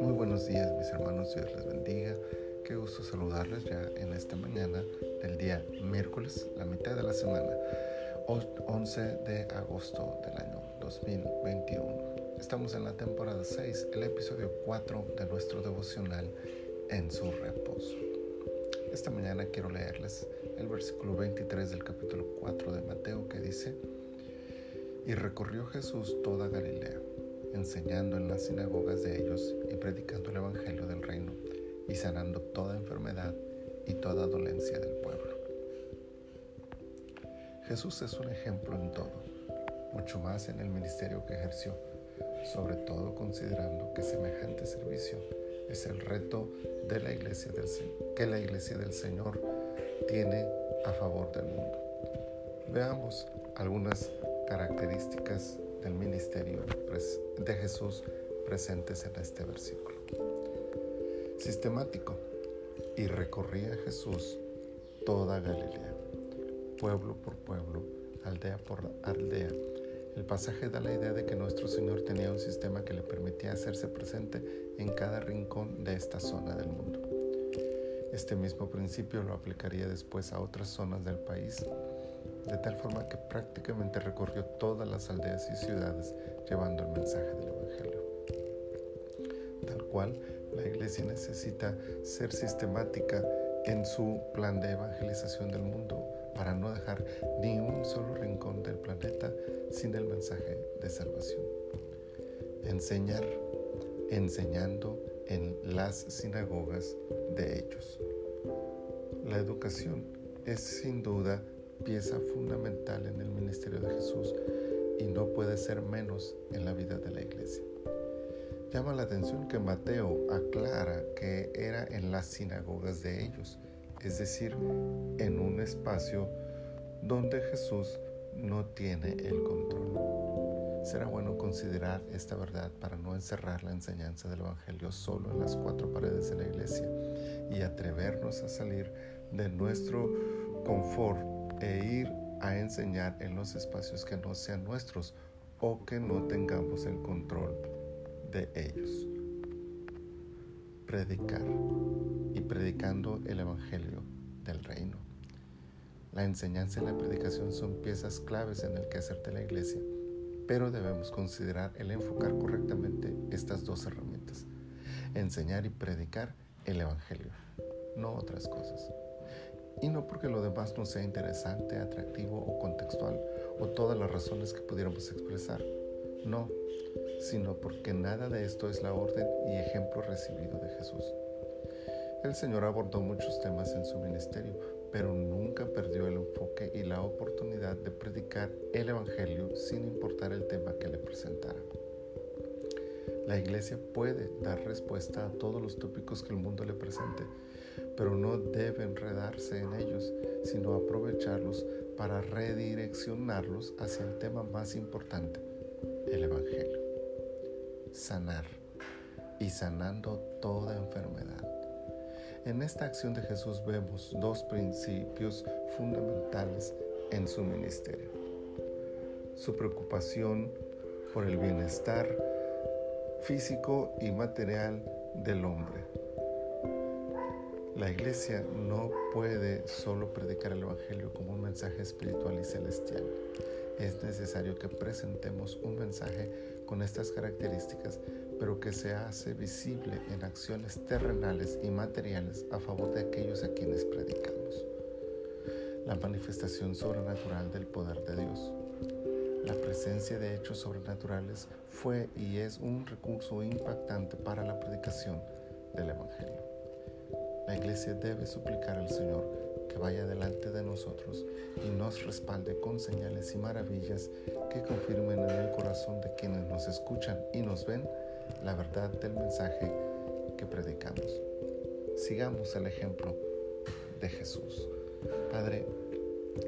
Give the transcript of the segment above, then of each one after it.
Muy buenos días mis hermanos, Dios les bendiga. Qué gusto saludarles ya en esta mañana del día miércoles, la mitad de la semana, 11 de agosto del año 2021. Estamos en la temporada 6, el episodio 4 de nuestro devocional en su reposo. Esta mañana quiero leerles el versículo 23 del capítulo 4 de Mateo que dice, y recorrió Jesús toda Galilea, enseñando en las sinagogas de ellos y predicando el Evangelio del reino y sanando toda enfermedad y toda dolencia del pueblo. Jesús es un ejemplo en todo, mucho más en el ministerio que ejerció, sobre todo considerando que semejante servicio es el reto de la iglesia del, que la iglesia del Señor tiene a favor del mundo. Veamos algunas características del ministerio de Jesús presentes en este versículo. Sistemático. Y recorría Jesús toda Galilea, pueblo por pueblo, aldea por aldea. El pasaje da la idea de que nuestro Señor tenía un sistema que le permitía hacerse presente en cada rincón de esta zona del mundo. Este mismo principio lo aplicaría después a otras zonas del país de tal forma que prácticamente recorrió todas las aldeas y ciudades llevando el mensaje del Evangelio. Tal cual, la iglesia necesita ser sistemática en su plan de evangelización del mundo para no dejar ni un solo rincón del planeta sin el mensaje de salvación. Enseñar, enseñando en las sinagogas de ellos. La educación es sin duda pieza fundamental en el ministerio de Jesús y no puede ser menos en la vida de la iglesia. Llama la atención que Mateo aclara que era en las sinagogas de ellos, es decir, en un espacio donde Jesús no tiene el control. Será bueno considerar esta verdad para no encerrar la enseñanza del Evangelio solo en las cuatro paredes de la iglesia y atrevernos a salir de nuestro confort e ir a enseñar en los espacios que no sean nuestros o que no tengamos el control de ellos. Predicar y predicando el Evangelio del Reino. La enseñanza y la predicación son piezas claves en el quehacer de la iglesia, pero debemos considerar el enfocar correctamente estas dos herramientas. Enseñar y predicar el Evangelio, no otras cosas. Y no porque lo demás no sea interesante, atractivo o contextual, o todas las razones que pudiéramos expresar. No, sino porque nada de esto es la orden y ejemplo recibido de Jesús. El Señor abordó muchos temas en su ministerio, pero nunca perdió el enfoque y la oportunidad de predicar el Evangelio sin importar el tema que le presentara. La iglesia puede dar respuesta a todos los tópicos que el mundo le presente, pero no debe enredarse en ellos, sino aprovecharlos para redireccionarlos hacia el tema más importante, el Evangelio. Sanar y sanando toda enfermedad. En esta acción de Jesús vemos dos principios fundamentales en su ministerio. Su preocupación por el bienestar físico y material del hombre. La iglesia no puede solo predicar el Evangelio como un mensaje espiritual y celestial. Es necesario que presentemos un mensaje con estas características, pero que se hace visible en acciones terrenales y materiales a favor de aquellos a quienes predicamos. La manifestación sobrenatural del poder de Dios. La presencia de hechos sobrenaturales fue y es un recurso impactante para la predicación del Evangelio. La iglesia debe suplicar al Señor que vaya delante de nosotros y nos respalde con señales y maravillas que confirmen en el corazón de quienes nos escuchan y nos ven la verdad del mensaje que predicamos. Sigamos el ejemplo de Jesús. Padre,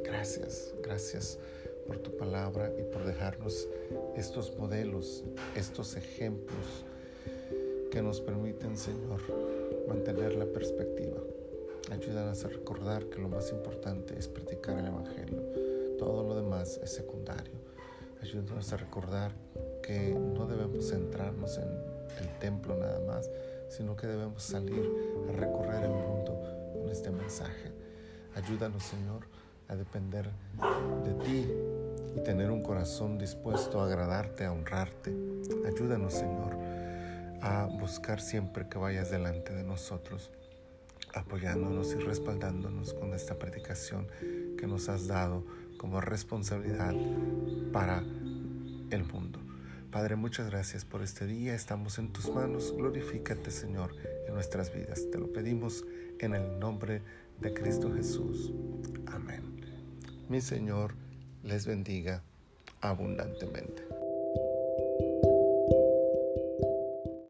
gracias, gracias por tu palabra y por dejarnos estos modelos, estos ejemplos que nos permiten, Señor, mantener la perspectiva. Ayúdanos a recordar que lo más importante es predicar el Evangelio. Todo lo demás es secundario. Ayúdanos a recordar que no debemos centrarnos en el templo nada más, sino que debemos salir a recorrer el mundo con este mensaje. Ayúdanos, Señor, a depender de ti y tener un corazón dispuesto a agradarte, a honrarte. Ayúdanos, Señor, a buscar siempre que vayas delante de nosotros, apoyándonos y respaldándonos con esta predicación que nos has dado como responsabilidad para el mundo. Padre, muchas gracias por este día. Estamos en tus manos. Glorifícate, Señor, en nuestras vidas. Te lo pedimos en el nombre de Cristo Jesús. Amén. Mi Señor les bendiga abundantemente.